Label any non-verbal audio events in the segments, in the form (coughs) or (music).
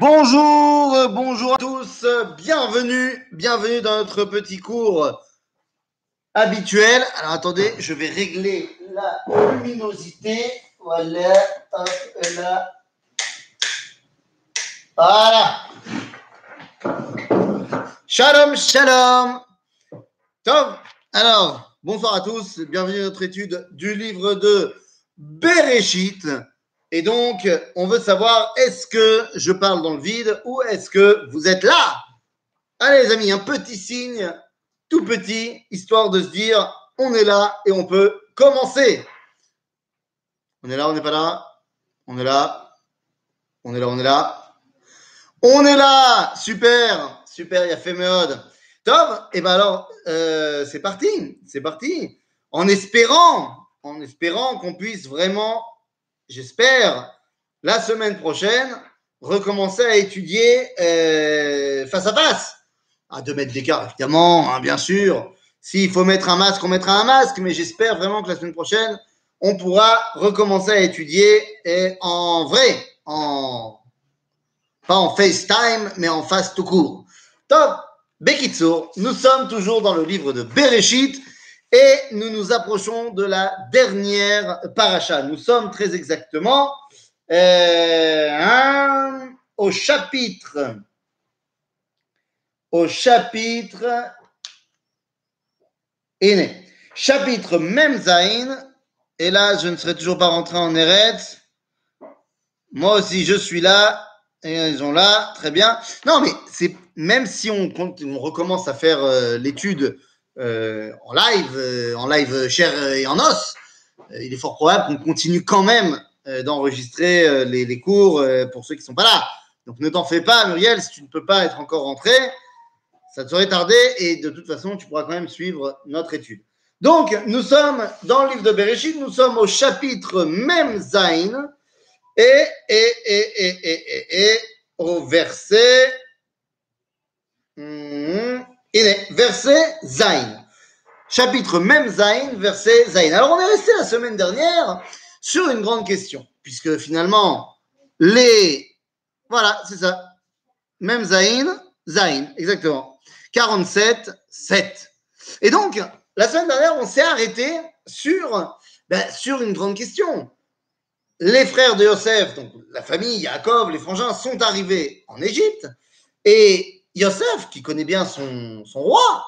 Bonjour, bonjour à tous, bienvenue, bienvenue dans notre petit cours habituel. Alors attendez, je vais régler la luminosité. Voilà, hop là. Voilà. Shalom, shalom. Top. Alors, bonsoir à tous, bienvenue à notre étude du livre de Bereshit. Et donc, on veut savoir, est-ce que je parle dans le vide ou est-ce que vous êtes là? Allez les amis, un petit signe, tout petit, histoire de se dire, on est là et on peut commencer. On est là, on n'est pas là. On est là. On est là, on est là. On est là! Super! Super, il y a fait mode. Top! Et bien alors, euh, c'est parti! C'est parti! En espérant, en espérant qu'on puisse vraiment j'espère, la semaine prochaine, recommencer à étudier euh, face à face. À deux mètres d'écart, évidemment, hein, bien sûr. S'il faut mettre un masque, on mettra un masque, mais j'espère vraiment que la semaine prochaine, on pourra recommencer à étudier et en vrai, en pas en FaceTime, mais en face tout court. Top Bekitso, nous sommes toujours dans le livre de Bereshit et nous nous approchons de la dernière paracha. Nous sommes très exactement euh, au chapitre, au chapitre, chapitre Memzain. Et là, je ne serai toujours pas rentré en Eretz. Moi aussi, je suis là. Et ils sont là, très bien. Non, mais c'est même si on, on recommence à faire euh, l'étude en live, euh, en live chair et en os, euh, il est fort probable qu'on continue quand même d'enregistrer les, cours pour ceux qui ne sont pas là. Donc ne t'en fais pas, Muriel, si tu ne peux pas être encore rentré, ça te serait tardé et de toute façon, tu pourras quand même suivre notre étude. Donc, nous sommes dans le livre de Bereshit, nous sommes au chapitre Mem Zain et, et, et, et, au verset. Hmm, verset Zain. Chapitre même Zain, verset Zain. Alors, on est resté la semaine dernière sur une grande question, puisque finalement, les. Voilà, c'est ça. Même Zain, Zain, exactement. 47, 7. Et donc, la semaine dernière, on s'est arrêté sur, ben, sur une grande question. Les frères de Yosef, donc la famille Yaakov, les frangins, sont arrivés en Égypte et Yosef, qui connaît bien son, roi,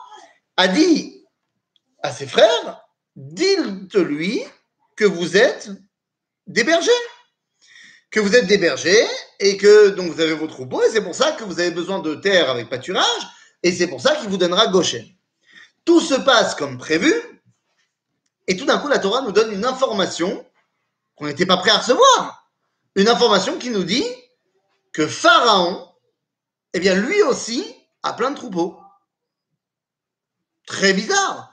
a dit à ses frères, dites-lui que vous êtes des bergers, que vous êtes des bergers et que donc vous avez vos troupeaux et c'est pour ça que vous avez besoin de terre avec pâturage et c'est pour ça qu'il vous donnera Goshen. Tout se passe comme prévu et tout d'un coup la Torah nous donne une information qu'on n'était pas prêt à recevoir. Une information qui nous dit que Pharaon eh bien lui aussi a plein de troupeaux. Très bizarre.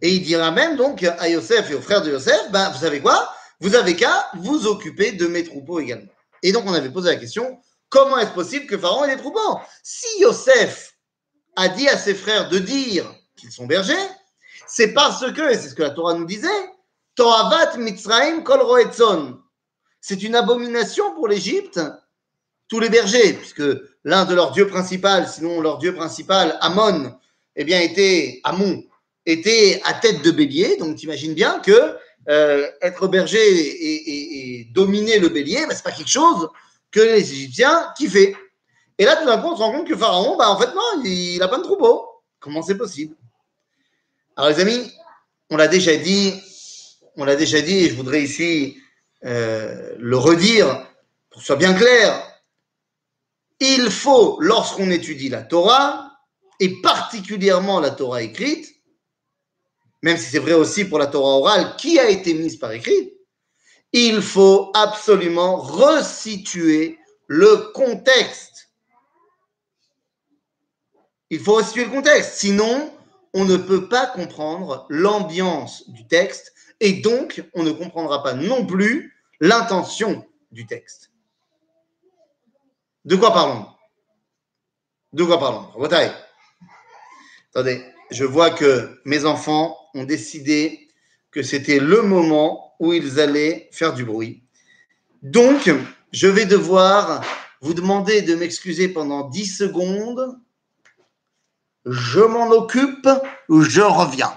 Et il dira même donc à Yosef et aux frères de Yosef, ben, vous savez quoi? Vous avez qu'à vous occuper de mes troupeaux également. Et donc on avait posé la question, comment est-ce possible que Pharaon ait des troupeaux? Si Yosef a dit à ses frères de dire qu'ils sont bergers, c'est parce que, et c'est ce que la Torah nous disait, Toavat Mitzraim Kol C'est une abomination pour l'Égypte, tous les bergers, puisque l'un de leurs dieux principaux, sinon leur dieu principal, Amon, eh était, Amon, était à tête de bélier. Donc, tu imagines bien que euh, être berger et, dominer le bélier, bah, c'est pas quelque chose que les Égyptiens kiffaient. Et là, tout d'un coup, on se rend compte que Pharaon, bah, en fait, non, il, n'a pas de troupeau. Comment c'est possible? Alors, les amis, on l'a déjà dit, on l'a déjà dit, et je voudrais ici euh, le redire pour que ce soit bien clair il faut, lorsqu'on étudie la Torah, et particulièrement la Torah écrite, même si c'est vrai aussi pour la Torah orale qui a été mise par écrit, il faut absolument resituer le contexte. Il faut resituer le contexte, sinon on ne peut pas comprendre l'ambiance du texte et donc on ne comprendra pas non plus l'intention du texte. De quoi parlons De quoi parlons Attendez, je vois que mes enfants ont décidé que c'était le moment où ils allaient faire du bruit. Donc, je vais devoir vous demandez de m'excuser pendant 10 secondes. Je m'en occupe, je reviens?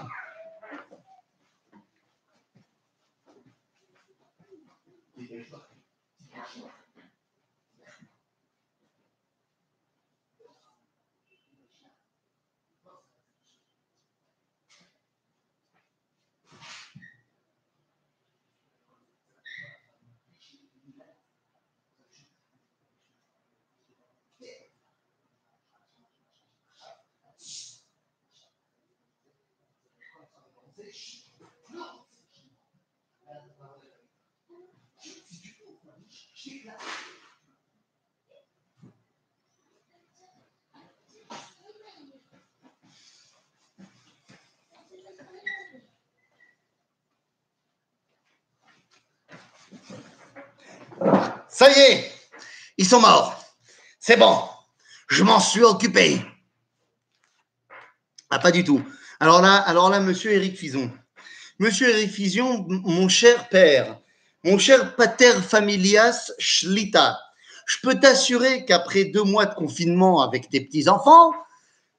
Ça y est, ils sont morts. C'est bon, je m'en suis occupé. Ah, pas du tout. Alors là, alors là, monsieur Éric Fison. Monsieur Éric Fison, mon cher père, mon cher pater familias Shlita, je peux t'assurer qu'après deux mois de confinement avec tes petits-enfants,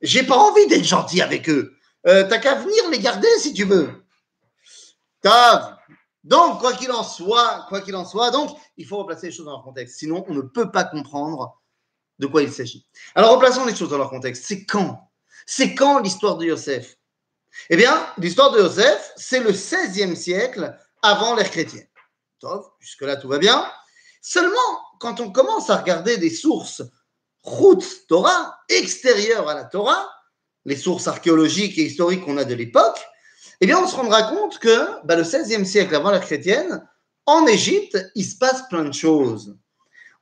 j'ai pas envie d'être gentil avec eux. Euh, T'as qu'à venir les garder si tu veux. Tav, donc, quoi qu'il en soit, quoi qu'il en soit, donc, il faut replacer les choses dans leur contexte. Sinon, on ne peut pas comprendre de quoi il s'agit. Alors, replaçons les choses dans leur contexte. C'est quand? C'est quand l'histoire de Yosef? Eh bien, l'histoire de Yosef, c'est le 16e siècle avant l'ère chrétienne. Jusque-là, tout va bien. Seulement, quand on commence à regarder des sources routes Torah, extérieures à la Torah, les sources archéologiques et historiques qu'on a de l'époque, eh bien, on se rendra compte que bah, le 16e siècle avant la chrétienne, en Égypte, il se passe plein de choses.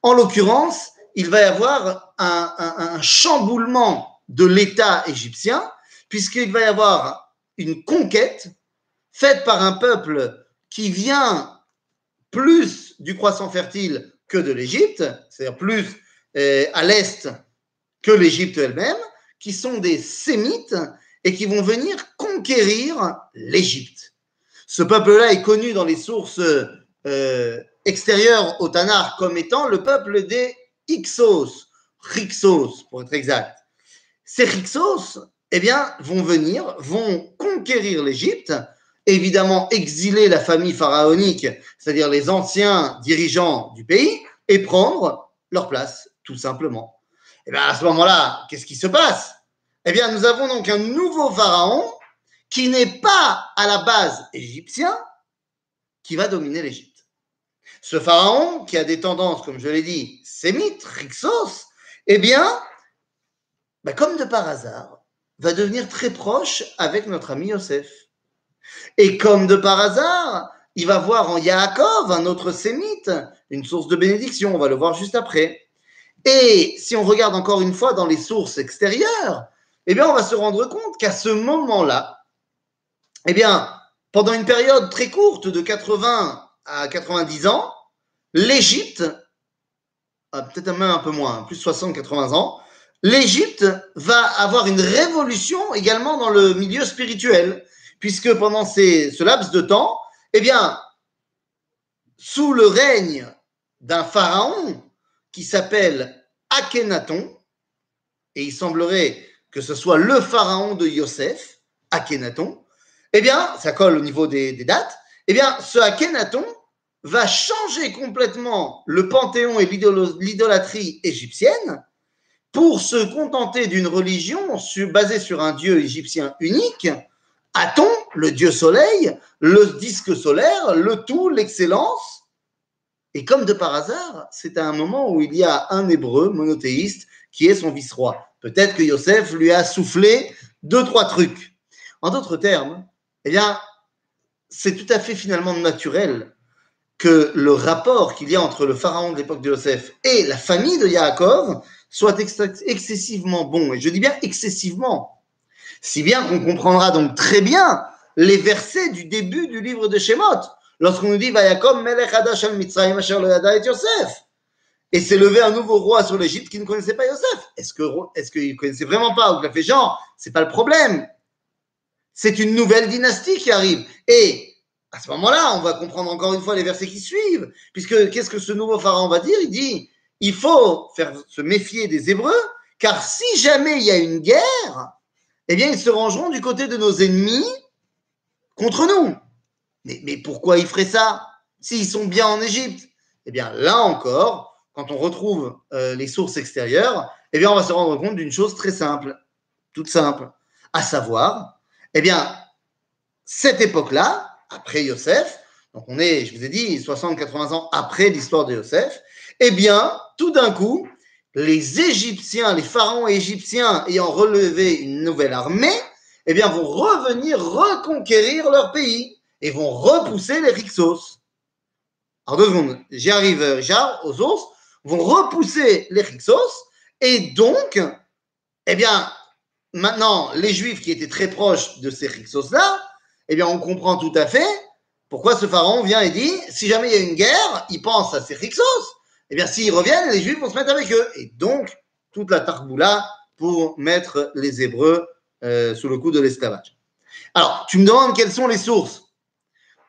En l'occurrence, il va y avoir un, chamboulement de l'État égyptien, puisqu'il va y avoir une conquête faite par un peuple qui vient plus du croissant fertile que de l'Égypte, c'est-à-dire plus euh, à l'est que l'Égypte elle-même, qui sont des Sémites et qui vont venir conquérir l'Égypte. Ce peuple-là est connu dans les sources euh, extérieures au Tanar comme étant le peuple des Ixos, Rixos pour être exact. Ces Rixos, eh bien, vont venir, vont conquérir l'Égypte, évidemment exiler la famille pharaonique, c'est-à-dire les anciens dirigeants du pays, et prendre leur place, tout simplement. Et eh bien, à ce moment-là, qu'est-ce qui se passe? Eh bien, nous avons donc un nouveau pharaon qui n'est pas à la base égyptien, qui va dominer l'Égypte. Ce pharaon, qui a des tendances, comme je l'ai dit, sémites, rixos, eh bien, bah, comme de par hasard, va devenir très proche avec notre ami Yosef. Et comme de par hasard, il va voir en Yaakov, un autre sémite, une source de bénédiction, on va le voir juste après. Et si on regarde encore une fois dans les sources extérieures, eh bien, on va se rendre compte qu'à ce moment-là, eh bien, pendant une période très courte de 80 à 90 ans, l'Égypte, ah, peut-être même un peu moins, plus 60-80 ans, l'Égypte va avoir une révolution également dans le milieu spirituel, puisque pendant ces, ce laps de temps, eh bien, sous le règne d'un pharaon qui s'appelle Akhenaton, et il semblerait que ce soit le pharaon de Yosef, Akhenaton, eh bien, ça colle au niveau des, dates, eh bien, ce Akhenaton va changer complètement le panthéon et l'idolâtrie égyptienne pour se contenter d'une religion basée sur un dieu égyptien unique, Aton, le dieu soleil, le disque solaire, le tout, l'excellence. Et comme de par hasard, c'est à un moment où il y a un hébreu monothéiste qui est son vice-roi. Peut-être que Yosef lui a soufflé deux, trois trucs. En d'autres termes, eh bien, c'est tout à fait finalement naturel que le rapport qu'il y a entre le pharaon de l'époque de Yosef et la famille de Yaakov soit excessivement bon. Et je dis bien excessivement. Si bien qu'on comprendra donc très bien les versets du début du livre de Shemot, lorsqu'on nous dit Vayakom melech hadash al Mitzrayim asher lo et Yosef et s'est levé un nouveau roi sur l'Égypte qui ne connaissait pas Yosef. Est-ce qu'il ne connaissait vraiment pas ou qu'il a fait genre? C'est pas le problème. C'est une nouvelle dynastie qui arrive. Et à ce moment-là, on va comprendre encore une fois les versets qui suivent, puisque qu'est-ce que ce nouveau pharaon va dire? Il dit il faut faire se méfier des Hébreux, car si jamais il y a une guerre, eh bien, ils se rangeront du côté de nos ennemis contre nous. Mais, mais pourquoi ils feraient ça? S'ils sont bien en Égypte Eh bien, là encore, quand on retrouve euh, les sources extérieures, eh bien, on va se rendre compte d'une chose très simple, toute simple, à savoir, eh bien, cette époque-là, après Yosef, donc on est, je vous ai dit, 60-80 ans après l'histoire de Yosef, eh bien, tout d'un coup, les Égyptiens, les pharaons égyptiens ayant relevé une nouvelle armée, eh bien, vont revenir reconquérir leur pays et vont repousser les Rixos. Alors deux secondes, j'y aux ours, vont repousser les Rixos et donc, eh bien, maintenant, les Juifs qui étaient très proches de ces Rixos-là, eh bien, on comprend tout à fait pourquoi ce pharaon vient et dit, si jamais il y a une guerre, il pense à ces Rixos eh bien, s'ils reviennent, les Juifs vont se mettre avec eux. Et donc, toute la tarboula pour mettre les Hébreux euh, sous le coup de l'esclavage. Alors, tu me demandes quelles sont les sources.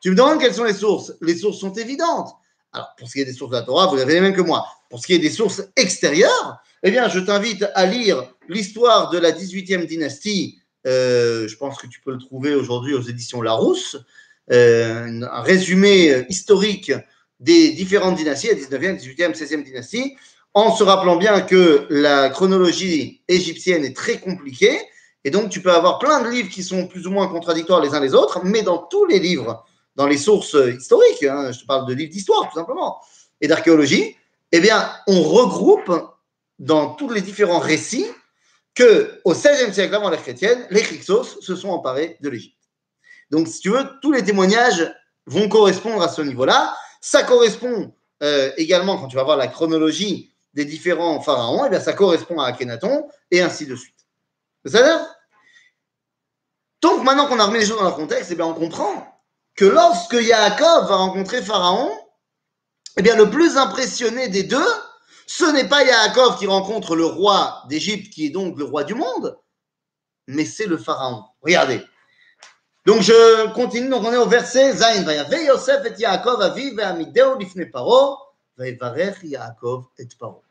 Tu me demandes quelles sont les sources. Les sources sont évidentes. Alors, pour ce qui est des sources de la Torah, vous avez les mêmes que moi. Pour ce qui est des sources extérieures, eh bien, je t'invite à lire l'histoire de la 18e dynastie. Euh, je pense que tu peux le trouver aujourd'hui aux éditions Larousse. Euh, un résumé historique des différentes dynasties, la 19e, 18e, 16e dynastie, en se rappelant bien que la chronologie égyptienne est très compliquée, et donc tu peux avoir plein de livres qui sont plus ou moins contradictoires les uns les autres, mais dans tous les livres, dans les sources historiques, hein, je te parle de livres d'histoire tout simplement, et d'archéologie, eh bien, on regroupe dans tous les différents récits que au XVIe siècle avant l'ère chrétienne, les Hyksos se sont emparés de l'Égypte. Donc, si tu veux, tous les témoignages vont correspondre à ce niveau-là. Ça correspond euh, également, quand tu vas voir la chronologie des différents pharaons, eh bien ça correspond à Akhenaton, et ainsi de suite. C'est-à-dire Donc maintenant qu'on a remis les choses dans leur contexte, eh bien on comprend que lorsque Yaakov va rencontrer Pharaon, eh bien le plus impressionné des deux, ce n'est pas Yaakov qui rencontre le roi d'Égypte, qui est donc le roi du monde, mais c'est le Pharaon. Regardez, donc je continue, donc on est au verset Zain. Yosef et Yaakov aviv lifne paro, Yaakov et paro.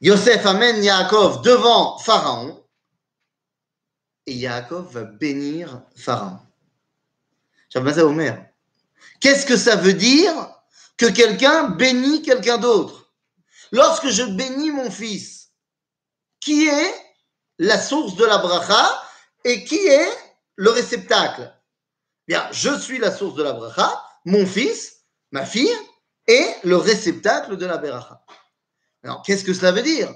Yosef amène Yaakov devant Pharaon et Yaakov va bénir Pharaon. Omer. Qu'est-ce que ça veut dire que quelqu'un bénit quelqu'un d'autre? Lorsque je bénis mon fils, qui est la source de la bracha et qui est le réceptacle? Bien, je suis la source de la bracha, mon fils, ma fille, est le réceptacle de la bracha. Alors, qu'est-ce que cela veut dire?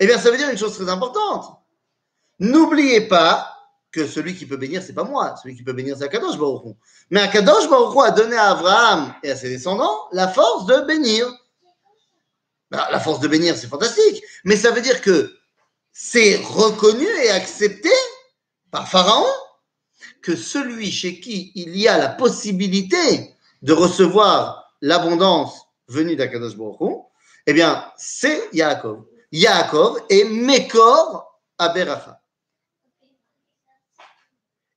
Eh bien, ça veut dire une chose très importante. N'oubliez pas que celui qui peut bénir, c'est pas moi. Celui qui peut bénir, c'est Akadosh Baruch Mais Akadosh Baruch a donné à Abraham et à ses descendants la force de bénir. Ben, la force de bénir, c'est fantastique. Mais ça veut dire que c'est reconnu et accepté par Pharaon que celui chez qui il y a la possibilité de recevoir l'abondance venue d'Akadosh Baruch eh bien, c'est Yaakov. Yaakov est Mekor Aberacha.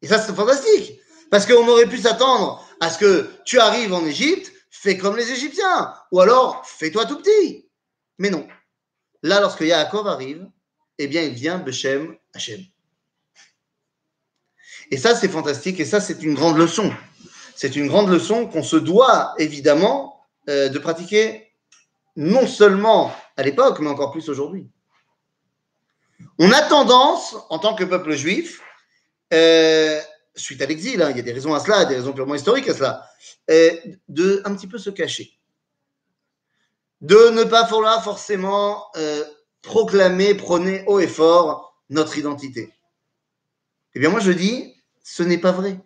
Et ça, c'est fantastique. Parce qu'on aurait pu s'attendre à ce que tu arrives en Égypte, fais comme les Égyptiens. Ou alors, fais-toi tout petit. Mais non. Là, lorsque Yaakov arrive, eh bien, il vient Beshem Hashem. Et ça, c'est fantastique. Et ça, c'est une grande leçon. C'est une grande leçon qu'on se doit, évidemment, euh, de pratiquer non seulement à l'époque, mais encore plus aujourd'hui. On a tendance, en tant que peuple juif, euh, suite à l'exil, hein, il y a des raisons à cela, des raisons purement historiques à cela, euh, de un petit peu se cacher. De ne pas falloir forcément proclamer, prôner haut et fort notre identité. Eh bien, moi, je dis, ce n'est pas vrai.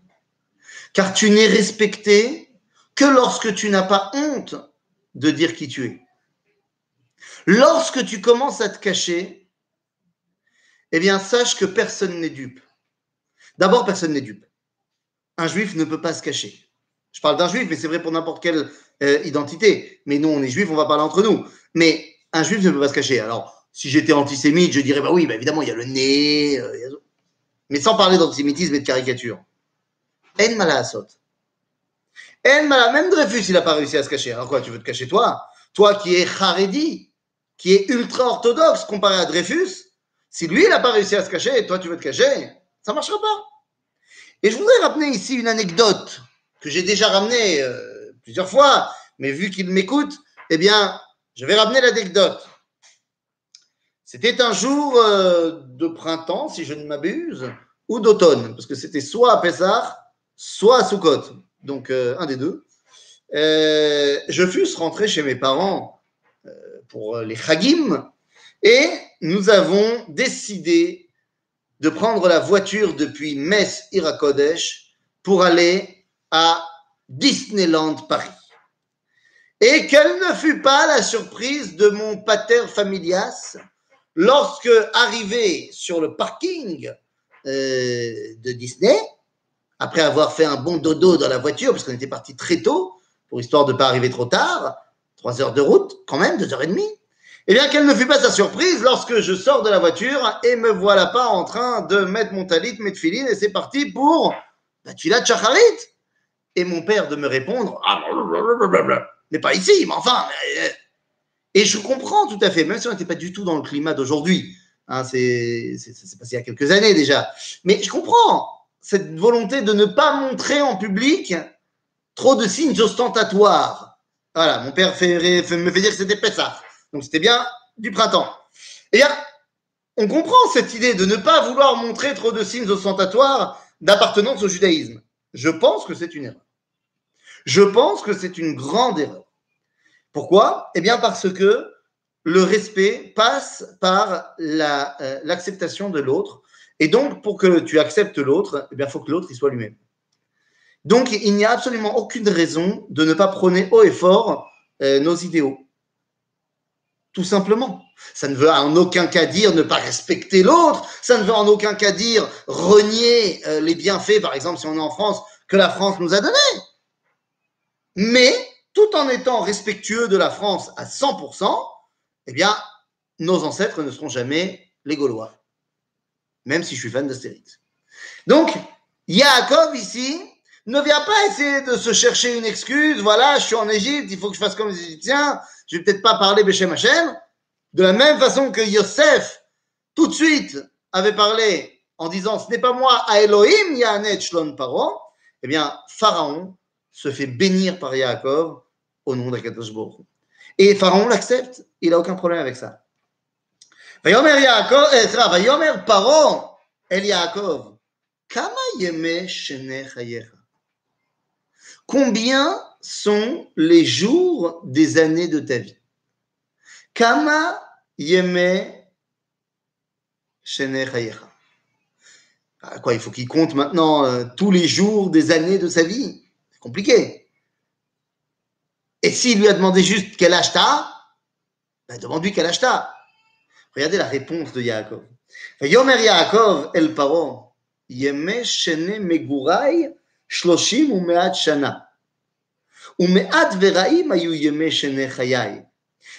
Car tu n'es respecté que lorsque tu n'as pas honte de dire qui tu es. Lorsque tu commences à te cacher, eh bien, sache que personne n'est dupe. D'abord, personne n'est dupe. Un juif ne peut pas se cacher. Je parle d'un juif, mais c'est vrai pour n'importe quelle euh, identité. Mais nous, on est juifs, on va parler entre nous. Mais un juif ne peut pas se cacher. Alors, si j'étais antisémite, je dirais, bah oui, bah évidemment, il y a le nez, euh, mais sans parler d'antisémitisme et de caricature. En mala En mala, même Dreyfus, il n'a pas réussi à se cacher. Alors quoi, tu veux te cacher toi? Toi qui es Haredi, qui est ultra orthodoxe comparé à Dreyfus, si lui, il n'a pas réussi à se cacher toi, tu veux te cacher, ça ne marchera pas. Et je voudrais ramener ici une anecdote que j'ai déjà ramenée euh, plusieurs fois, mais vu qu'il m'écoute, eh bien, je vais ramener l'anecdote. C'était un jour euh, de printemps, si je ne m'abuse, ou d'automne, parce que c'était soit à Pessah, soit à Sukkot, donc euh, un des deux. je fus rentré chez mes parents pour les Chagim, et nous avons décidé de prendre la voiture depuis Metz Irakodesh pour aller à Disneyland Paris. Et quelle ne fut pas la surprise de mon pater familias lorsque, arrivé sur le parking euh, de Disney, après avoir fait un bon dodo dans la voiture, parce qu'on était parti très tôt, pour histoire de ne pas arriver trop tard, trois heures de route, quand même, deux heures et demie, eh bien, quelle ne fut pas sa surprise lorsque je sors de la voiture et me voilà pas en train de mettre mon talit, mes filines, et c'est parti pour la tuila chacharit. Et mon père de me répondre, ah, mais pas ici, mais enfin. Euh, et je comprends tout à fait, même si on n'était pas du tout dans le climat d'aujourd'hui. Hein, c'est passé il y a quelques années déjà. Mais je comprends cette volonté de ne pas montrer en public trop de signes ostentatoires. Voilà, mon père me fait dire que c'était ça. Donc c'était bien du printemps. Eh bien, on comprend cette idée de ne pas vouloir montrer trop de signes ostentatoires d'appartenance au judaïsme. Je pense que c'est une erreur. Je pense que c'est une grande erreur. Pourquoi? Eh bien parce que le respect passe par euh, l'acceptation de l'autre. Et donc, pour que tu acceptes l'autre, eh il faut que l'autre soit lui-même. Donc, il n'y a absolument aucune raison de ne pas prôner haut et fort euh, nos idéaux tout simplement. Ça ne veut en aucun cas dire ne pas respecter l'autre, ça ne veut en aucun cas dire renier euh, les bienfaits, par exemple, si on est en France, que la France nous a donnés. Mais, tout en étant respectueux de la France à 100%, eh bien, nos ancêtres ne seront jamais les Gaulois. Même si je suis fan d'Astérix. Donc, Yaakov ici ne vient pas essayer de se chercher une excuse. Voilà, je suis en Égypte, il faut que je fasse comme les Égyptiens je vais peut-être pas parler Hashem, de la même façon que Yosef, tout de suite, avait parlé en disant ce n'est pas moi, à Elohim Yahanet Shlon Paro, eh bien, Pharaon se fait bénir par Yaakov au nom d'Akadosh Baruch Et Pharaon l'accepte, il n'a aucun problème avec ça. Combien sont les jours des années de ta vie. Kama yeme ah, Quoi, il faut qu'il compte maintenant euh, tous les jours des années de sa vie? C'est compliqué. Et s'il lui a demandé juste quel âge t'as, ben demande-lui quel âge t'as. Regardez la réponse de Yaakov. Yomer Yaakov el paro, yeme shene megurai shloshim umeat shana. ומעט ורעים היו ימי שני חיי,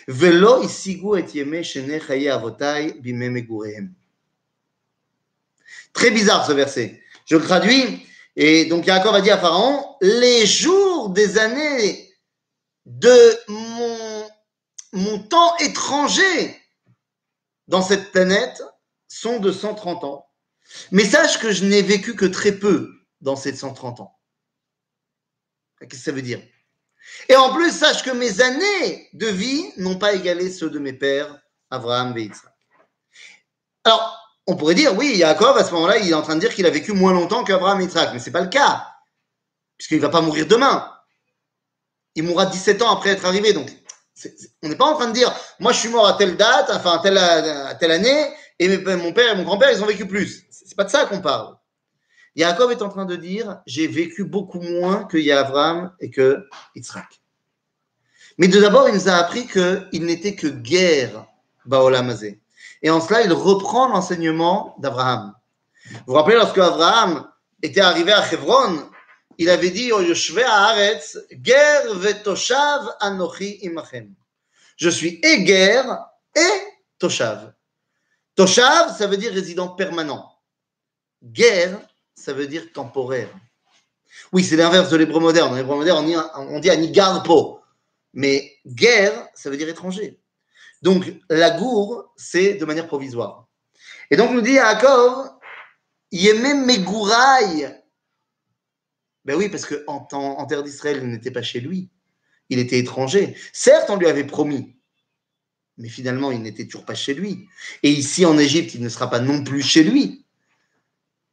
ולא השיגו את ימי שני חיי אבותיי בימי מגוריהם. Très bizarre ce verset. Je le traduis. Et donc Yaakov a dit à Pharaon, les jours des années de mon, mon temps étranger dans cette planète sont de 130 ans. Mais sache que je n'ai vécu que très peu dans ces 130 ans. Qu'est-ce que ça veut dire Et en plus, sache que mes années de vie n'ont pas égalé ceux de mes pères, Abraham et Yitzhak. Alors, on pourrait dire, oui, Yaakov, à ce moment-là, il est en train de dire qu'il a vécu moins longtemps qu'Abraham et Yitzhak, mais ce n'est pas le cas, puisqu'il ne va pas mourir demain. Il mourra 17 ans après être arrivé, donc on n'est pas en train de dire, moi je suis mort à telle date, enfin à telle, année, et mon père et mon grand-père, ils ont vécu plus. C'est pas de ça qu'on parle. Yaakov est en train de dire J'ai vécu beaucoup moins que Yavram et que Yitzhak. Mais d'abord, il nous a appris qu'il n'était que guerre, Baolamazé. Et en cela, il reprend l'enseignement d'Abraham. Vous vous rappelez, lorsque Abraham était arrivé à Hebron, il avait dit au Yoshve Haaretz, Ger vetoshav anochi imachem. Je suis et guerre et toshav. Toshav, ça veut dire résident permanent. Guerre, ça veut dire temporaire. Oui, c'est l'inverse de l'hébreu moderne. En hébreu moderne, on dit, on dit ani garde Mais guerre, ça veut dire étranger. Donc, la gour, c'est de manière provisoire. Et donc, nous dit Yaakov, Yemem Megouraï. Ben oui, parce qu'en en terre d'Israël, il n'était pas chez lui. Il était étranger. Certes, on lui avait promis, mais finalement, il n'était toujours pas chez lui. Et ici, en Égypte, il ne sera pas non plus chez lui.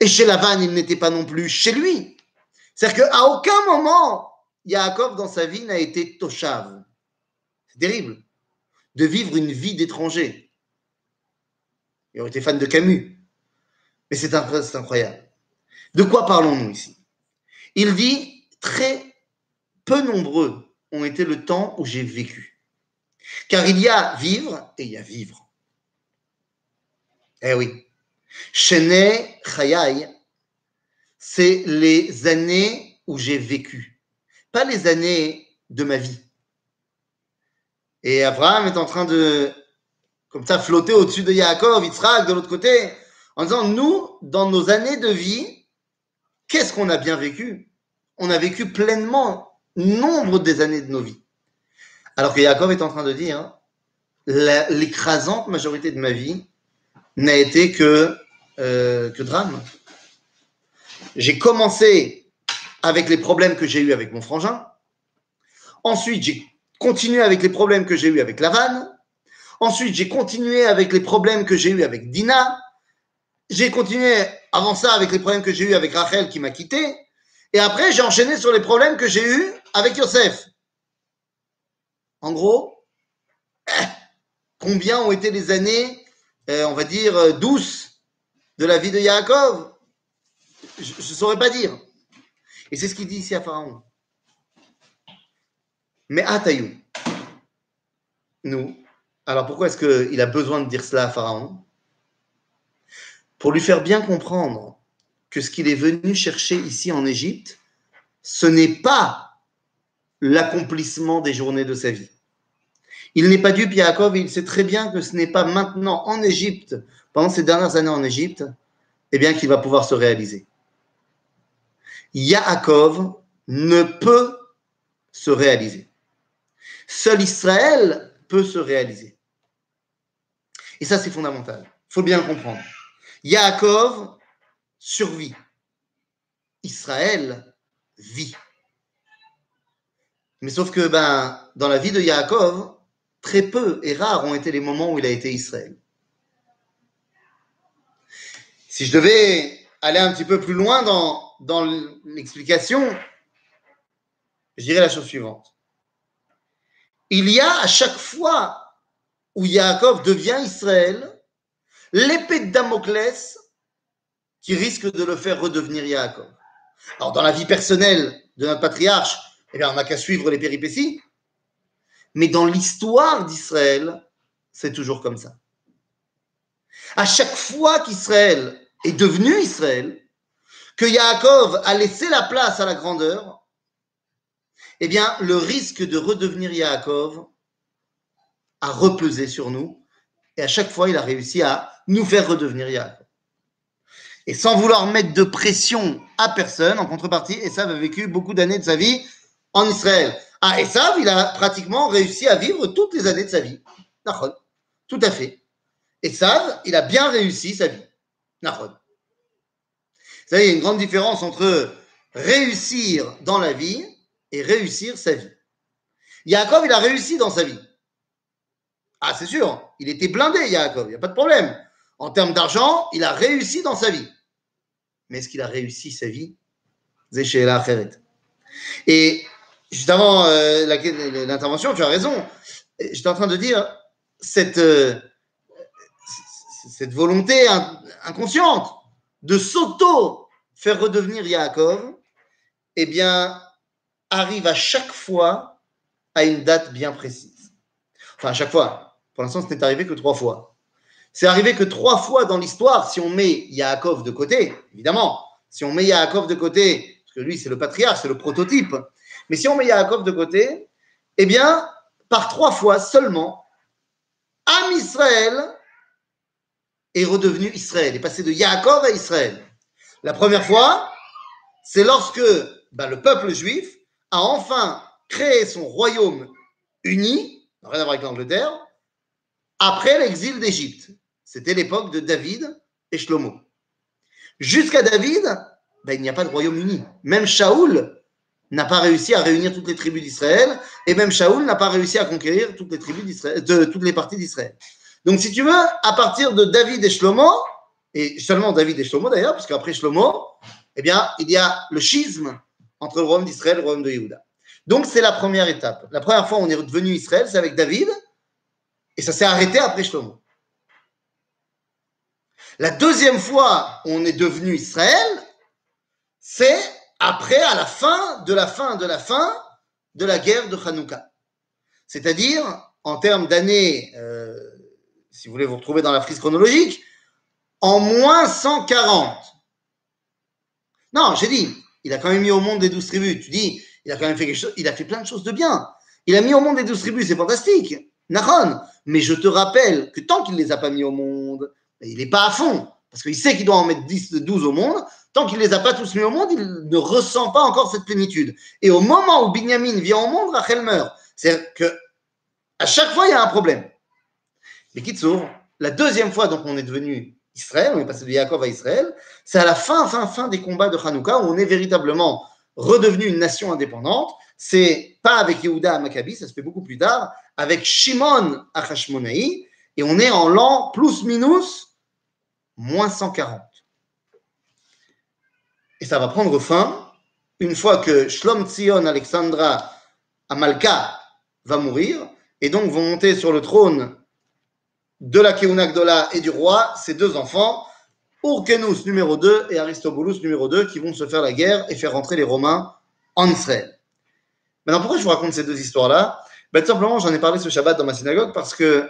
Et chez Lavan, il n'était pas non plus chez lui. C'est-à-dire qu'à aucun moment, Yaakov, dans sa vie, n'a été toshav. C'est terrible de vivre une vie d'étranger. Il aurait été fan de Camus. Mais c'est incroyable. De quoi parlons-nous ici? Il dit très peu nombreux ont été le temps où j'ai vécu. Car il y a vivre et il y a vivre. Eh oui. Shene Chayai, c'est les années où j'ai vécu, pas les années de ma vie. Et Abraham est en train de, comme ça, flotter au-dessus de Yaakov, Yitzhak de l'autre côté, en disant, nous, dans nos années de vie, qu'est-ce qu'on a bien vécu? On a vécu pleinement nombre des années de nos vies. Alors que Yaakov est en train de dire, l'écrasante majorité de ma vie n'a été que, euh, que drame. J'ai commencé avec les problèmes que j'ai eus avec mon frangin. Ensuite, j'ai continué avec les problèmes que j'ai eus avec Lavan. Ensuite, j'ai continué avec les problèmes que j'ai eus avec Dina. J'ai continué avant ça avec les problèmes que j'ai eus avec Rachel qui m'a quitté. Et après, j'ai enchaîné sur les problèmes que j'ai eus avec Yosef. En gros, (coughs) combien ont été les années, euh, on va dire, euh, douces de la vie de Yaakov Je ne saurais pas dire. Et c'est ce qu'il dit ici à Pharaon. Mais Ataïou, nous, alors pourquoi est-ce qu'il a besoin de dire cela à Pharaon? Pour lui faire bien comprendre que ce qu'il est venu chercher ici en Égypte, ce n'est pas l'accomplissement des journées de sa vie. Il n'est pas dupe, Yaakov, il sait très bien que ce n'est pas maintenant en Égypte, pendant ces dernières années en Égypte, eh bien qu'il va pouvoir se réaliser. Yaakov ne peut se réaliser. Seul Israël peut se réaliser. Et ça, c'est fondamental. Il faut bien le comprendre. Yaakov survit. Israël vit. Mais sauf que ben, dans la vie de Yaakov, très peu et rares ont été les moments où il a été Israël. Si je devais aller un petit peu plus loin dans, l'explication, je dirais la chose suivante. Il y a à chaque fois où Yaakov devient Israël, l'épée de Damoclès qui risque de le faire redevenir Yaakov. Alors, dans la vie personnelle de notre patriarche, eh bien, on n'a qu'à suivre les péripéties. Mais dans l'histoire d'Israël, c'est toujours comme ça. À chaque fois qu'Israël est devenu Israël, que Yaakov a laissé la place à la grandeur, eh bien, le risque de redevenir Yaakov a repesé sur nous. Et à chaque fois, il a réussi à nous faire redevenir Yaakov. Et sans vouloir mettre de pression à personne, en contrepartie, et ça a vécu beaucoup d'années de sa vie en Israël. Ah, Esav, il a pratiquement réussi à vivre toutes les années de sa vie. Tout à fait. Esav, il a bien réussi sa vie. Vous savez, il y a une grande différence entre réussir dans la vie et réussir sa vie. Yaakov, il a réussi dans sa vie. Ah, c'est sûr, il était blindé, Yaakov, il n'y a pas de problème. En termes d'argent, il a réussi dans sa vie. Mais est-ce qu'il a réussi sa vie? Et juste avant euh, l'intervention, tu as raison. J'étais en train de dire cette, euh, cette volonté inconsciente de s'auto faire redevenir Yaakov, eh bien, arrive à chaque fois à une date bien précise. Enfin, à chaque fois. Pour l'instant, ce n'est arrivé que trois fois. C'est arrivé que trois fois dans l'histoire, si on met Yaakov de côté, évidemment, si on met Yaakov de côté, parce que lui, c'est le patriarche, c'est le prototype, mais si on met Yaakov de côté, eh bien, par trois fois seulement, Am Israël est redevenu Israël, est passé de Yaakov à Israël. La première fois, c'est lorsque ben, le peuple juif a enfin créé son royaume unis, rien à voir avec l'Angleterre, après l'exil d'Égypte. C'était l'époque de David et Shlomo. Jusqu'à David, ben, il n'y a pas de royaume uni. Même Shaoul n'a pas réussi à réunir toutes les tribus d'Israël, et même Shaoul n'a pas réussi à conquérir toutes les tribus de, toutes les parties d'Israël. Donc, si tu veux, à partir de David et Shlomo, et seulement David et Shlomo d'ailleurs, parce qu'après Shlomo, eh bien, il y a le schisme entre le royaume d'Israël et le royaume de Yehuda. Donc, c'est la première étape. La première fois où on est devenu Israël, c'est avec David, et ça s'est arrêté après Shlomo. La deuxième fois où on est devenu Israël, c'est après, à la fin de la fin de la fin de la guerre de Hanouka. C'est-à-dire, en termes d'années, euh, si vous voulez vous retrouver dans la frise chronologique, en moins 140. Non, j'ai dit, il a quand même mis au monde les douze tribus. Tu dis, il a quand même fait quelque chose, il a fait plein de choses de bien. Il a mis au monde les douze tribus, c'est fantastique. Nahon. Mais je te rappelle que tant qu'il ne les a pas mis au monde, il n'est pas à fond. Parce qu'il sait qu'il doit en mettre 10, 12 au monde. Tant qu'il ne les a pas tous mis au monde, il ne ressent pas encore cette plénitude. Et au moment où Binyamin vient au monde, Rachel meurt. C'est-à-dire que à chaque fois, il y a un problème. Mais Kitsour, la deuxième fois donc on est devenu Israël, on est passé de Yaakov à Israël, c'est à la fin, fin, fin des combats de Hanouka où on est véritablement redevenu une nation indépendante. C'est pas avec Yehuda à Maccabi, ça se fait beaucoup plus tard, avec Shimon à Hashmonaï, et on est en l'an plus minus moins 140. Et ça va prendre fin une fois que Shlom Tzion Alexandra Amalka va mourir, et donc vont monter sur le trône de la Keuna et du roi ses deux enfants, Urkenus numéro 2 et Aristobulus numéro 2, qui vont se faire la guerre et faire rentrer les Romains en Israël. Maintenant, pourquoi je vous raconte ces deux histoires-là? Ben, Tout simplement, j'en ai parlé ce Shabbat dans ma synagogue parce que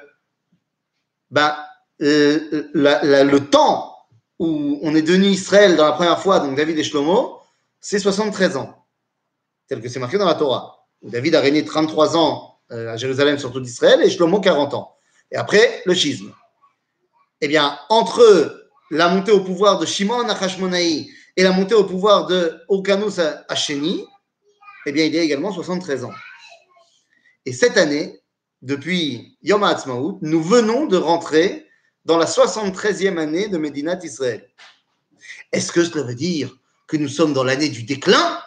ben, euh, le temps où on est devenu Israël dans la première fois, donc David et Shlomo, c'est 73 ans, tel que c'est marqué dans la Torah. David a régné 33 ans euh, à Jérusalem, surtout d'Israël, et Shlomo 40 ans. Et après, le schisme. Eh bien, entre la montée au pouvoir de Shimon Achashmonaï et la montée au pouvoir de Okanus Hacheni, eh bien, il y a également 73 ans. Et cette année, depuis Yom HaAtzmaut, nous venons de rentrer dans la 73e année de Médinat Israël. Est-ce que cela veut dire que nous sommes dans l'année du déclin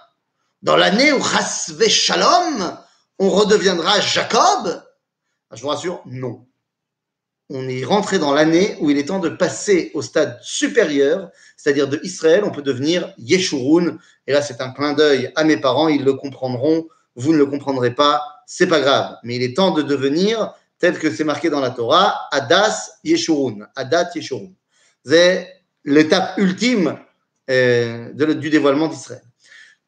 Dans l'année où Chasve Shalom, on redeviendra Jacob? Je vous rassure, non on est rentré dans l'année où il est temps de passer au stade supérieur, c'est-à-dire de Israël, on peut devenir Yeshurun. Et là, c'est un clin d'œil à mes parents, ils le comprendront. Vous ne le comprendrez pas, c'est pas grave. Mais il est temps de devenir, tel que c'est marqué dans la Torah, Adas Yeshurun. Adat Yeshurun. C'est l'étape ultime euh, du dévoilement d'Israël.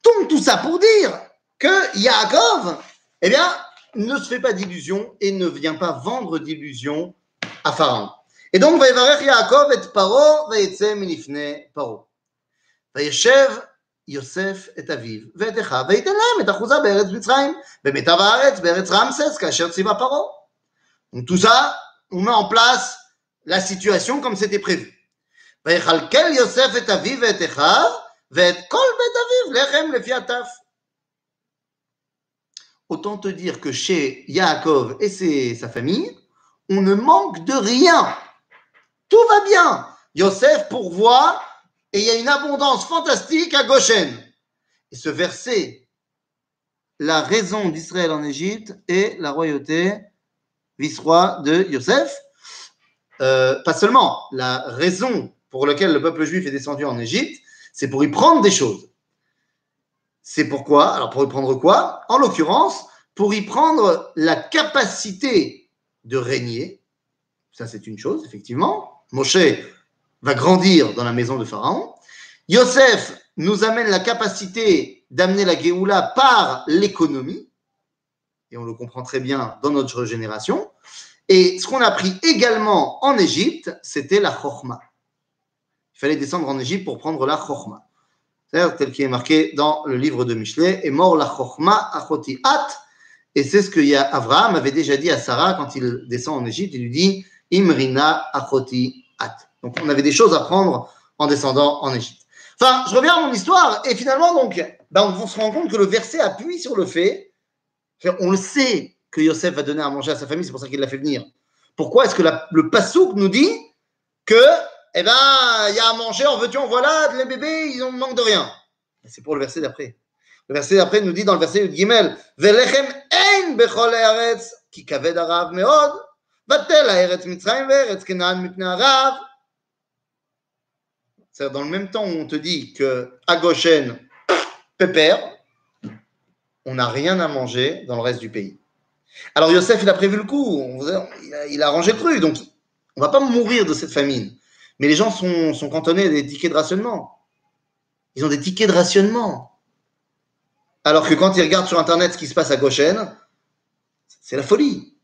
Donc, tout ça pour dire que Yaakov, eh bien, ne se fait pas d'illusions et ne vient pas vendre d'illusions à Pharaon. Et donc, ויברך יעקב את פרעה ויצא מלפני פרעה. וישב יוסף את אביו ואת אחיו וייתן להם את אחוזה בארץ מצרים, במיטב הארץ, בארץ רמסס, כאשר ציווה פרעה. Donc tout ça, on met en place la situation comme c'était prévu. Autant te dire que chez Yaakov et ses, sa famille, on ne manque de rien. Tout va bien. Yosef pourvoit et il y a une abondance fantastique à Goshen. Et ce verset, la raison d'Israël en Égypte est la royauté vice-roi de Yosef. Euh, pas seulement, la raison pour laquelle le peuple juif est descendu en Égypte, c'est pour y prendre des choses. C'est pourquoi Alors pour y prendre quoi? En l'occurrence, pour y prendre la capacité de régner. Ça, c'est une chose, effectivement. Moshe va grandir dans la maison de Pharaon. Yosef nous amène la capacité d'amener la Géoula par l'économie. Et on le comprend très bien dans notre génération. Et ce qu'on a appris également en Égypte, c'était la Chochma. Il fallait descendre en Égypte pour prendre la Chochma. C'est-à-dire, tel qui est marqué dans le livre de Michelet, et mort la Chochma achoti at et c'est ce que Abraham avait déjà dit à Sarah quand il descend en Égypte. Il lui dit Imrina achoti at. Donc on avait des choses à prendre en descendant en Égypte. Enfin, je reviens à mon histoire et finalement, donc, ben, on se rend compte que le verset appuie sur le fait, on le sait, que Yosef va donner à manger à sa famille, c'est pour ça qu'il l'a fait venir. Pourquoi est-ce que le Passouk nous dit que, eh ben, il y a à manger, en veux-tu, en voilà, les bébés, ils ont manque de rien C'est pour le verset d'après. Le verset d'après nous dit dans le verset de Gimel, Velechem ein bechol ki kaved meod, vatel kenan mipne. C'est-à-dire, dans le même temps où on te dit que à Goshen, pépère, on n'a rien à manger dans le reste du pays. Alors Yosef, il a prévu le coup, il a, arrangé le truc, donc on va pas mourir de cette famine. Mais les gens sont, sont cantonnés à des tickets de rationnement. Ils ont des tickets de rationnement. Alors que quand ils regardent sur Internet ce qui se passe à Goshen, c'est la folie.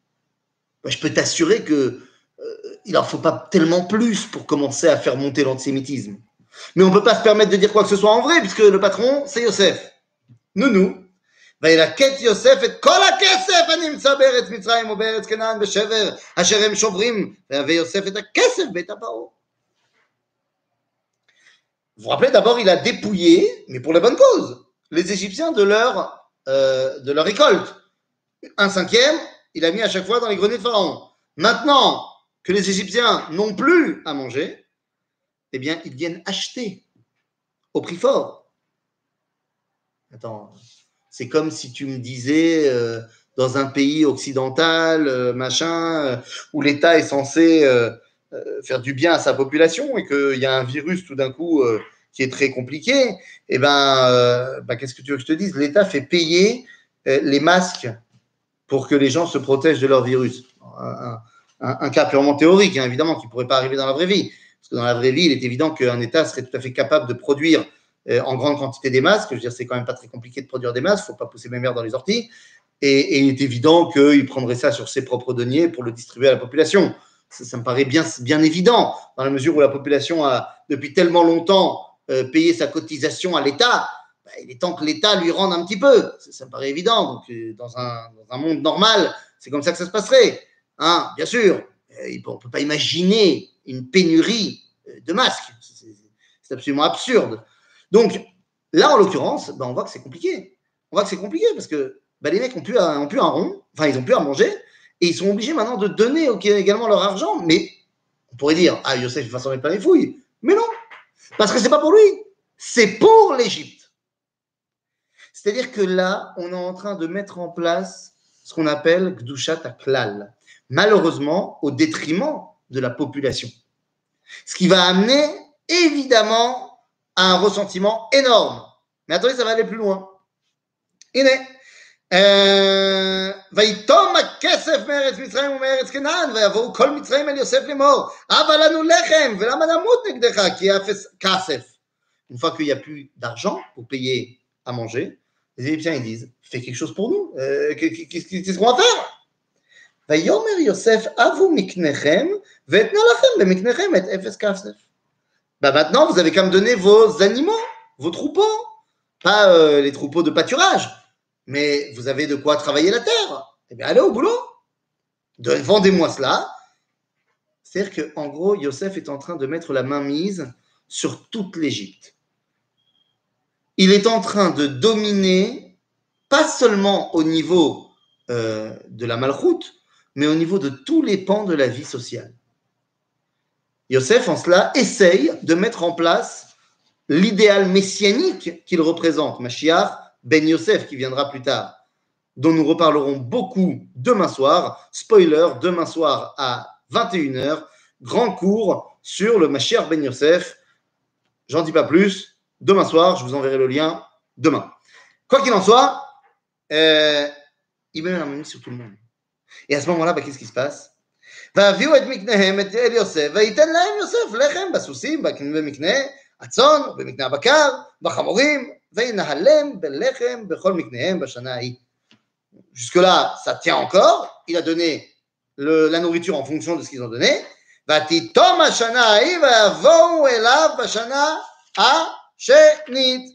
je peux t'assurer que euh, il en faut pas tellement plus pour commencer à faire monter l'antisémitisme. Mais on ne peut pas se permettre de dire quoi que ce soit en vrai, puisque le patron, c'est Yosef. Nous, nous. וילקט יוסף את כל הכסף הנמצא בארץ מצרים ובארץ כנען בשבר אשר הם שוברים ויביא יוסef את הכסף בית הפרעה. Vous vous rappelez, d'abord, il a dépouillé, mais pour la bonne cause, les Égyptiens de leur, euh, de leur récolte. Un cinquième, il a mis à chaque fois dans les greniers de Pharaon. Maintenant que les Égyptiens n'ont plus à manger, eh bien, ils viennent acheter au prix fort. Attends, c'est comme si tu me disais euh, dans un pays occidental, euh, machin, euh, où l'État est censé faire du bien à sa population et qu'il y a un virus tout d'un coup qui est très compliqué, eh ben, bah, qu'est-ce que tu veux que je te dise? L'État fait payer les masques pour que les gens se protègent de leur virus. Un, cas purement théorique, hein, évidemment, qui ne pourrait pas arriver dans la vraie vie. Parce que dans la vraie vie, il est évident qu'un État serait tout à fait capable de produire en grande quantité des masques. Je veux dire, c'est quand même pas très compliqué de produire des masques, il ne faut pas pousser mes mères dans les orties. Et, il est évident qu'il prendrait ça sur ses propres deniers pour le distribuer à la population. Ça, me paraît bien, bien évident, dans la mesure où la population a, depuis tellement longtemps, euh, payé sa cotisation à l'État. Bah, il est temps que l'État lui rende un petit peu. Ça, me paraît évident. Euh, dans un, dans un monde normal, c'est comme ça que ça se passerait. Hein, bien sûr, on ne peut pas imaginer une pénurie de masques. C'est absolument absurde. Donc, là, en l'occurrence, bah, on voit que c'est compliqué. On voit que c'est compliqué parce que bah, les mecs ont plus, un, un rond, enfin, ils ont plus à manger, et ils sont obligés maintenant de donner également leur argent. Mais on pourrait dire, ah, Yosef, il va s'en mettre plein les fouilles. Mais non, parce que c'est pas pour lui, c'est pour l'Égypte. C'est-à-dire que là, on est en train de mettre en place ce qu'on appelle Gdushat Aklal, malheureusement au détriment de la population. Ce qui va amener évidemment un ressentiment énorme. Mais attendez, ça va aller plus loin. הנה, ויתום הכסף מארץ מצרים ומארץ כנען, ויבואו כל מצרים אל יוסף לאמור, אבא לנו לחם, ולמה נמות נגדך, כי אפס כסף. Une fois qu'il n'y a plus d'argent pour payer à manger, les Égyptiens ils disent, fais quelque chose pour nous, euh, qu'est-ce qu'on va faire ויאמר יוסף, אבו מקניכם, ואתנה לכם במקניכם את אפס כסף. Bah, maintenant, vous avez qu'à me donner vos animaux, vos troupeaux. Pas euh, les troupeaux de pâturage, mais vous avez de quoi travailler la terre. Eh bien, allez au boulot. Vendez-moi cela. C'est-à-dire qu'en gros, Yosef est en train de mettre la main mise sur toute l'Égypte. Il est en train de dominer, pas seulement au niveau euh, de la malroute, mais au niveau de tous les pans de la vie sociale. Yosef, en cela, essaye de mettre en place l'idéal messianique qu'il représente, Mashiach ben Yosef, qui viendra plus tard, dont nous reparlerons beaucoup demain soir. Spoiler, demain soir à 21h, grand cours sur le Mashiach ben Yosef. J'en dis pas plus. Demain soir, je vous enverrai le lien demain. Quoi qu'il en soit, euh, il met la main sur tout le monde. Et à ce moment-là, bah, qu'est-ce qui se passe? והביאו את מקניהם אל יוסף, וייתן להם יוסף לחם בסוסים, במקנה הצאן, במקנה הבקר, בחמורים, וינהלם בלחם בכל מקניהם בשנה ההיא. Jusque-là, ça tient encore. Il a donné le, la nourriture en fonction de ce qu'ils ont donné. ותתום השנה ההיא ויבואו אליו בשנה השנית.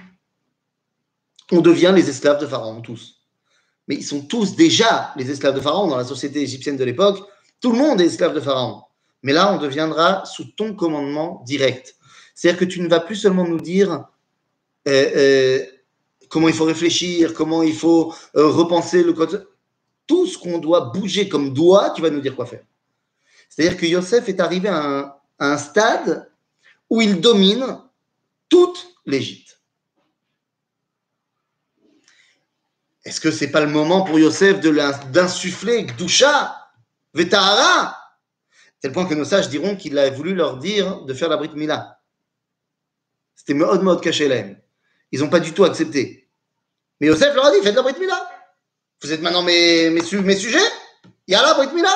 On devient les esclaves de Pharaon, tous. Mais ils sont tous déjà les esclaves de Pharaon dans la société égyptienne de l'époque. Tout le monde est esclave de Pharaon. Mais là, on deviendra sous ton commandement direct. C'est-à-dire que tu ne vas plus seulement nous dire euh, euh, comment il faut réfléchir, comment il faut euh, repenser le code. Tout ce qu'on doit bouger comme doigt, tu vas nous dire quoi faire. C'est-à-dire que Yosef est arrivé à un, à un stade où il domine toute l'Égypte. Est-ce que c'est pas le moment pour Yosef d'insuffler Gdusha, Vetahara Tel point que nos sages diront qu'il a voulu leur dire de faire la Brit Mila. C'était mode mode caché Ils n'ont pas du tout accepté. Mais Yosef leur a dit faites la Brit Mila. Vous êtes maintenant mes, mes, mes sujets? Il y a la Brit Mila.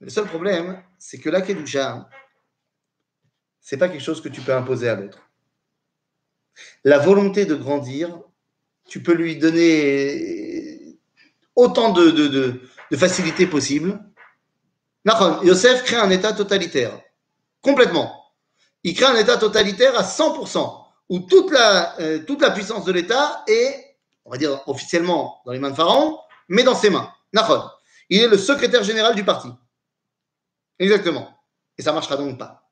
Le seul problème, c'est que la Kedusha, c'est pas quelque chose que tu peux imposer à l'autre. La volonté de grandir, tu peux lui donner autant de, de, de, de facilité possible. Yosef crée un état totalitaire, complètement. Il crée un état totalitaire à 100%, où toute la, euh, toute la puissance de l'état est, on va dire officiellement dans les mains de Pharaon, mais dans ses mains. Nachon. Il est le secrétaire général du parti. Exactement. Et ça ne marchera donc pas.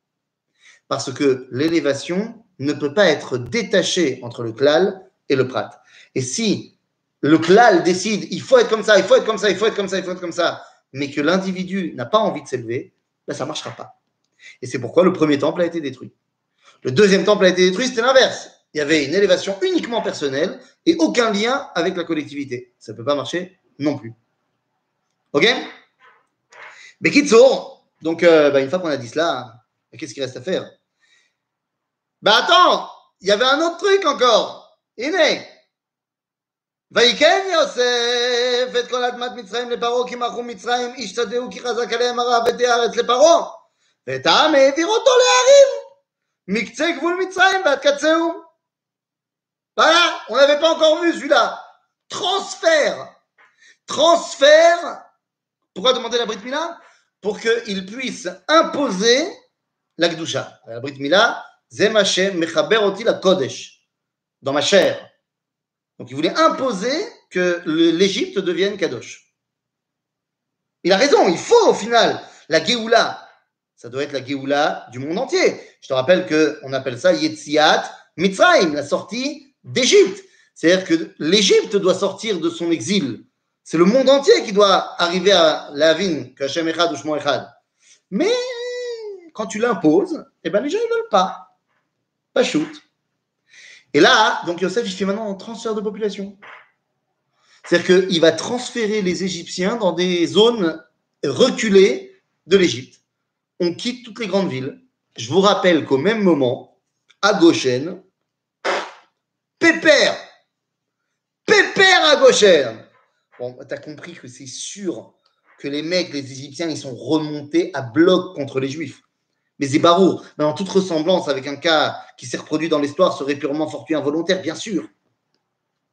Parce que l'élévation ne peut pas être détachée entre le klal et le prat. Et si le klal décide, il faut être comme ça, il faut être comme ça, il faut être comme ça, il faut être comme ça, mais que l'individu n'a pas envie de s'élever, ben ça ne marchera pas. Et c'est pourquoi le premier temple a été détruit. Le deuxième temple a été détruit, c'était l'inverse. Il y avait une élévation uniquement personnelle et aucun lien avec la collectivité. Ça ne peut pas marcher non plus. Ok? Bekitsour, donc euh, bah, une fois qu'on a dit cela, qu'est-ce qu'il reste à faire? Bah attends, il y avait un autre truc encore. Iné ויקן יוסף את כל אדמת מצרים לפרעה כי מכרו מצרים השתדלו כי חזק עליהם הרע ותהיה הארץ לפרעה ואת העם העביר אותו להרים מקצה גבול מצרים ועד קצהו. Voilà, on n'avait pas encore vu celui-là. Transfert. Transfert. Pourquoi demander la Brit Mila Pour qu'il puisse imposer la Gdusha. La Brit Mila, Zemashem Mechaber Oti la Kodesh. Dans ma chair. Donc il voulait imposer que l'Égypte devienne Kadosh. Il a raison, il faut au final la Géoula. Ça doit être la Géoula du monde entier. Je te rappelle qu'on appelle ça Yetziat Mitzrayim, la sortie d'Égypte. C'est-à-dire que l'Égypte doit sortir de son exil. C'est le monde entier qui doit arriver à la vigne, Kachem Echad ou Echad. Mais quand tu l'imposes, eh ben les gens ne veulent pas. Pas shoot. Et là, donc Yosef, il fait maintenant un transfert de population. C'est-à-dire qu'il va transférer les Égyptiens dans des zones reculées de l'Égypte. On quitte toutes les grandes villes. Je vous rappelle qu'au même moment, à Goshen, Pépère, Pépère à Goshen. Bon, tu as compris que c'est sûr que les mecs, les Égyptiens, ils sont remontés à bloc contre les Juifs. Mais Zébarou, dans toute ressemblance avec un cas qui s'est reproduit dans l'histoire, serait purement fortuit involontaire, bien sûr.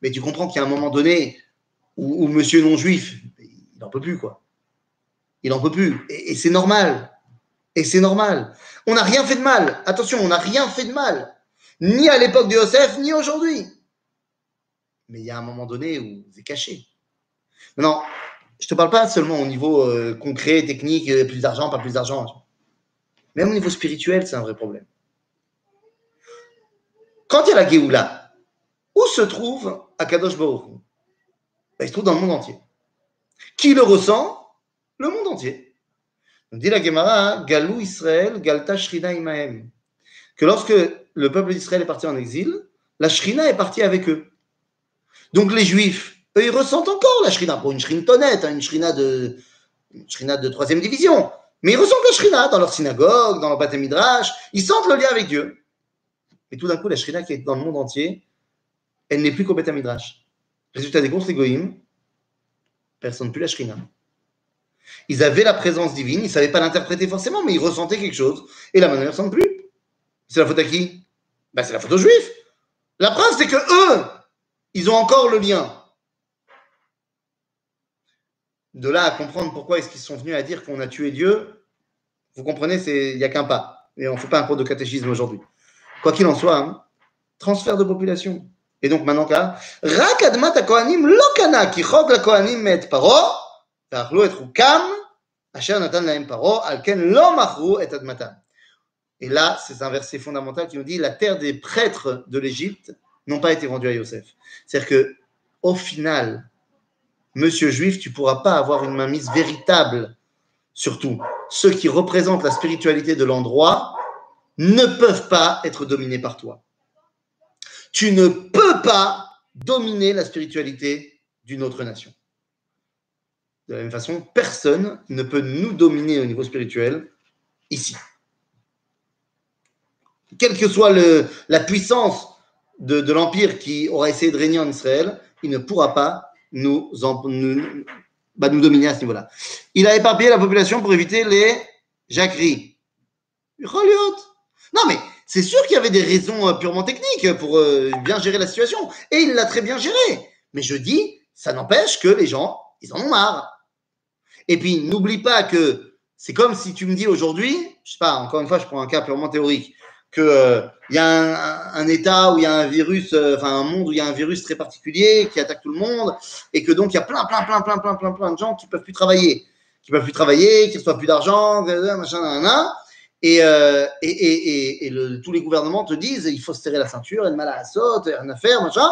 Mais tu comprends qu'il y a un moment donné où, monsieur non-juif, il n'en peut plus, quoi. Il n'en peut plus. Et, c'est normal. Et c'est normal. On n'a rien fait de mal. Attention, on n'a rien fait de mal. Ni à l'époque de Yosef, ni aujourd'hui. Mais il y a un moment donné où c'est caché. Non, je ne te parle pas seulement au niveau euh, concret, technique, euh, plus d'argent, pas plus d'argent. Même au niveau spirituel, c'est un vrai problème. Quand il y a la Géoula, où se trouve Akadosh Baruch ben, Il se trouve dans le monde entier. Qui le ressent? Le monde entier. On dit la Gemara, Galou Israël, Galta Shrina Imahem. Que lorsque le peuple d'Israël est parti en exil, la Shrina est partie avec eux. Donc les Juifs, eux, ils ressentent encore la Shrina. Pour une Shrintonnette, hein, une de, une Shrina de troisième division. Mais ils ressentent la Shrina dans leur synagogue, dans leur bâtiment Midrash. Ils sentent le lien avec Dieu. Et tout d'un coup, la Shrina qui est dans le monde entier, elle n'est plus qu'au bâtiment Midrash. Résultat des courses, les Goïm, personne plus la Shrina. Ils avaient la présence divine, ils ne savaient pas l'interpréter forcément, mais ils ressentaient quelque chose. Et là, maintenant, ils ne ressentent plus. C'est la faute à qui? Ben, C'est la faute aux Juifs. La preuve, c'est que eux, ils ont encore le lien de là à comprendre pourquoi est-ce qu'ils sont venus à dire qu'on a tué Dieu, vous comprenez, il n'y a qu'un pas. Et on ne fait pas un cours de catéchisme aujourd'hui. Quoi qu'il en soit, hein, transfert de population. Et donc maintenant là, Rakadmat Kohanim lokana ki chog la Kohanim met paro, tachlu et hukam, asher natan paro, alken lo et admatan. Et là, c'est un verset fondamental qui nous dit la terre des prêtres de l'Égypte n'ont pas été vendue à Yosef. C'est-à-dire que au final, monsieur juif, tu ne pourras pas avoir une mainmise véritable. Surtout, ceux qui représentent la spiritualité de l'endroit ne peuvent pas être dominés par toi. Tu ne peux pas dominer la spiritualité d'une autre nation. De la même façon, personne ne peut nous dominer au niveau spirituel ici quelle que soit la puissance de l'Empire qui aura essayé de régner en Israël, il ne pourra pas nous, nous, bah, nous dominer à ce niveau-là. Il a éparpillé la population pour éviter les jacqueries. Non, mais c'est sûr qu'il y avait des raisons euh, purement techniques pour euh, bien gérer la situation. Et il l'a très bien géré. Mais je dis, ça n'empêche que les gens, ils en ont marre. Et puis, n'oublie pas que c'est comme si tu me dis aujourd'hui, je sais pas, encore une fois, je prends un cas purement théorique, qu'il euh, y a un, État où il y a un virus, euh, enfin un monde où il y a un virus très particulier qui attaque tout le monde, et que donc il y a plein, plein, plein, plein, plein, plein, plein de gens qui peuvent plus travailler, qui peuvent plus travailler, qui reçoivent plus d'argent, machin, machin, et, euh, et, et, et le, tous les gouvernements te disent il faut se serrer la ceinture, et le mal à la saute, rien à faire, machin.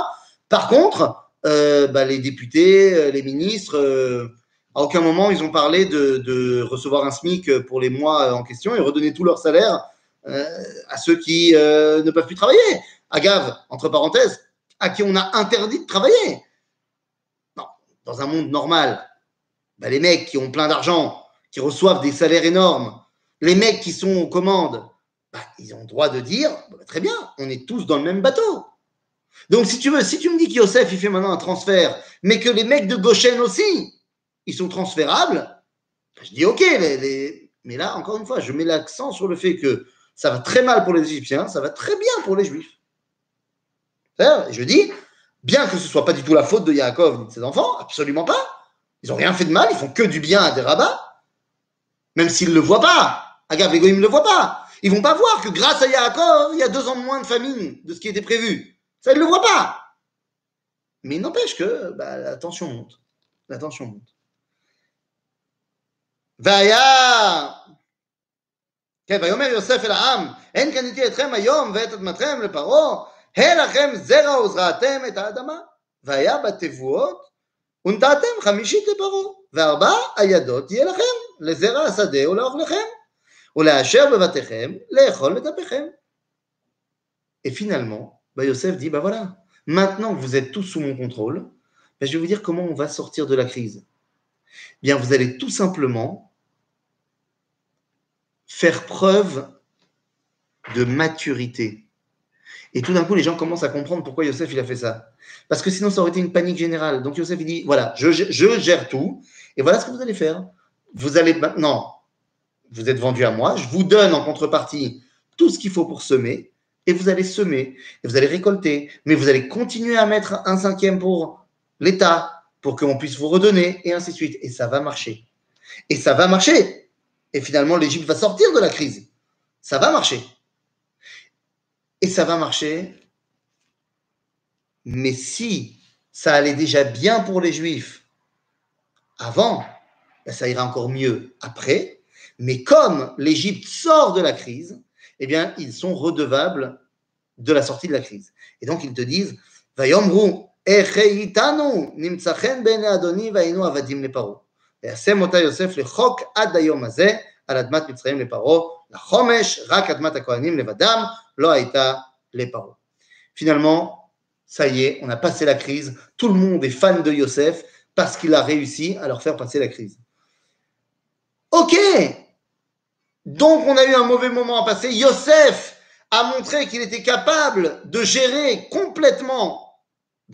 Par contre, euh, bah, les députés, les ministres, à aucun moment ils ont parlé de, recevoir un SMIC pour les mois en question et redonner tout leur salaire à ceux qui euh, ne peuvent plus travailler. Agave, entre parenthèses, à qui on a interdit de travailler. Non, dans un monde normal, bah, les mecs qui ont plein d'argent, qui reçoivent des salaires énormes, les mecs qui sont aux commandes, bah, ils ont le droit de dire bah, très bien, on est tous dans le même bateau. Donc, si tu veux, si tu me dis qu'Yosef, il fait maintenant un transfert, mais que les mecs de Goshen aussi, ils sont transférables, je dis OK, mais là, encore une fois, je mets l'accent sur le fait que ça va très mal pour les Égyptiens, ça va très bien pour les Juifs. Je dis, bien que ce ne soit pas du tout la faute de Yaakov ni de ses enfants, absolument pas. Ils n'ont rien fait de mal, ils font que du bien à des rabbins, même s'ils ne le voient pas. Agave, les ne le voient pas. Ils vont pas voir que grâce à Yaakov, il y a deux ans de moins de famine de ce qui était prévu. Ça, ils ne le voient pas. Mais il n'empêche que bah, la tension monte. La tension monte. Vaya כן, ויאמר יוסף אל העם, אין קניתי אתכם היום ואת אדמתכם לפרעה, הלכם זרע וזרעתם את האדמה. והיה בתבואות, ונתתם חמישית לפרעה, וארבע הידות יהיה לכם, לזרע השדה ולאוכלכם, ולאשר בבתיכם, לאכול מטפכם. Et finalement, bah Yosef dit, bah voilà, maintenant que vous êtes tous sous mon contrôle, bah je vais vous dire comment on va sortir de la crise. Bien, vous allez tout simplement faire preuve de maturité. Et tout d'un coup, les gens commencent à comprendre pourquoi Yosef il a fait ça. Parce que sinon, ça aurait été une panique générale. Donc Yosef il dit voilà, je, je gère tout, et voilà ce que vous allez faire. Vous allez maintenant, vous êtes vendu à moi, je vous donne en contrepartie tout ce qu'il faut pour semer, et vous allez semer, et vous allez récolter, mais vous allez continuer à mettre un cinquième pour l'État, pour qu'on puisse vous redonner, et ainsi de suite. Et ça va marcher. Et ça va marcher. Et finalement, l'Égypte va sortir de la crise. Ça va marcher. Et ça va marcher. Mais si ça allait déjà bien pour les Juifs avant, ben, ça ira encore mieux après. Mais comme l'Égypte sort de la crise, eh bien, ils sont redevables de la sortie de la crise. Et donc, ils te disent, Vayomru, nimtsachen bene adoni vainu avadim le paro. וישם אותה יוסף לחוק עד היום הזה, על אדמת מצרים לפרעה, לחומש, רק אדמת הכהנים לבדם, לא הייתה לפרעה. Finalement, ça y est, on a passé la crise, tout le monde est fan de Yosef parce qu'il a réussi à leur faire passer la crise. Ok Donc on a eu un mauvais moment à passer, Yosef a montré qu'il était capable de gérer complètement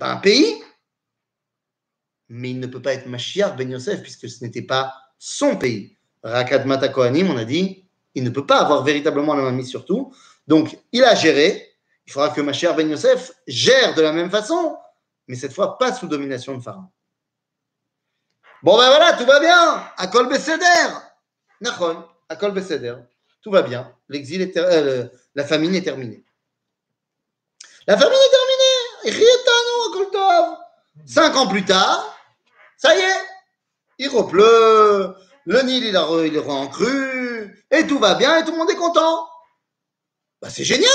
un pays, mais il ne peut pas être Mashiach Ben Yosef puisque ce n'était pas son pays. Rakat Mata Kohanim, on a dit, il ne peut pas avoir véritablement la main mise sur tout. Donc, il a géré. Il faudra que ma chère Ben Yosef gère de la même façon, mais cette fois pas sous domination de Pharaon. Bon, ben voilà, tout va bien. À Kol Besséder. Nachon, à Kol Besséder. Tout va bien. L'exil est euh, la famine est terminée. La famine est terminée. Cinq ans plus tard, ça y est, il repleut, le Nil il, est en crue, et tout va bien, et tout le monde est content. Bah, c'est génial.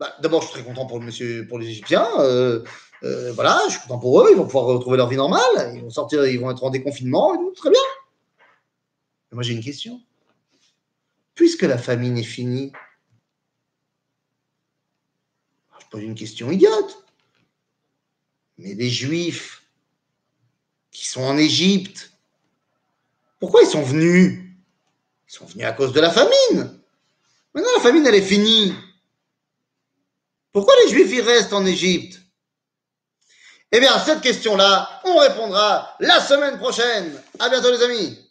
Bah, D'abord, je suis très content pour, monsieur, pour les Égyptiens. Euh, euh, voilà, je suis content pour eux, ils vont pouvoir retrouver leur vie normale, ils vont sortir, ils vont être en déconfinement, et tout, très bien. Mais moi, j'ai une question. Puisque la famine est finie, je pose une question idiote. Mais les Juifs qui sont en Égypte, pourquoi ils sont venus? Ils sont venus à cause de la famine. Maintenant, la famine, elle est finie. Pourquoi les Juifs, y restent en Égypte? Eh bien, à cette question-là, on répondra la semaine prochaine. À bientôt, les amis.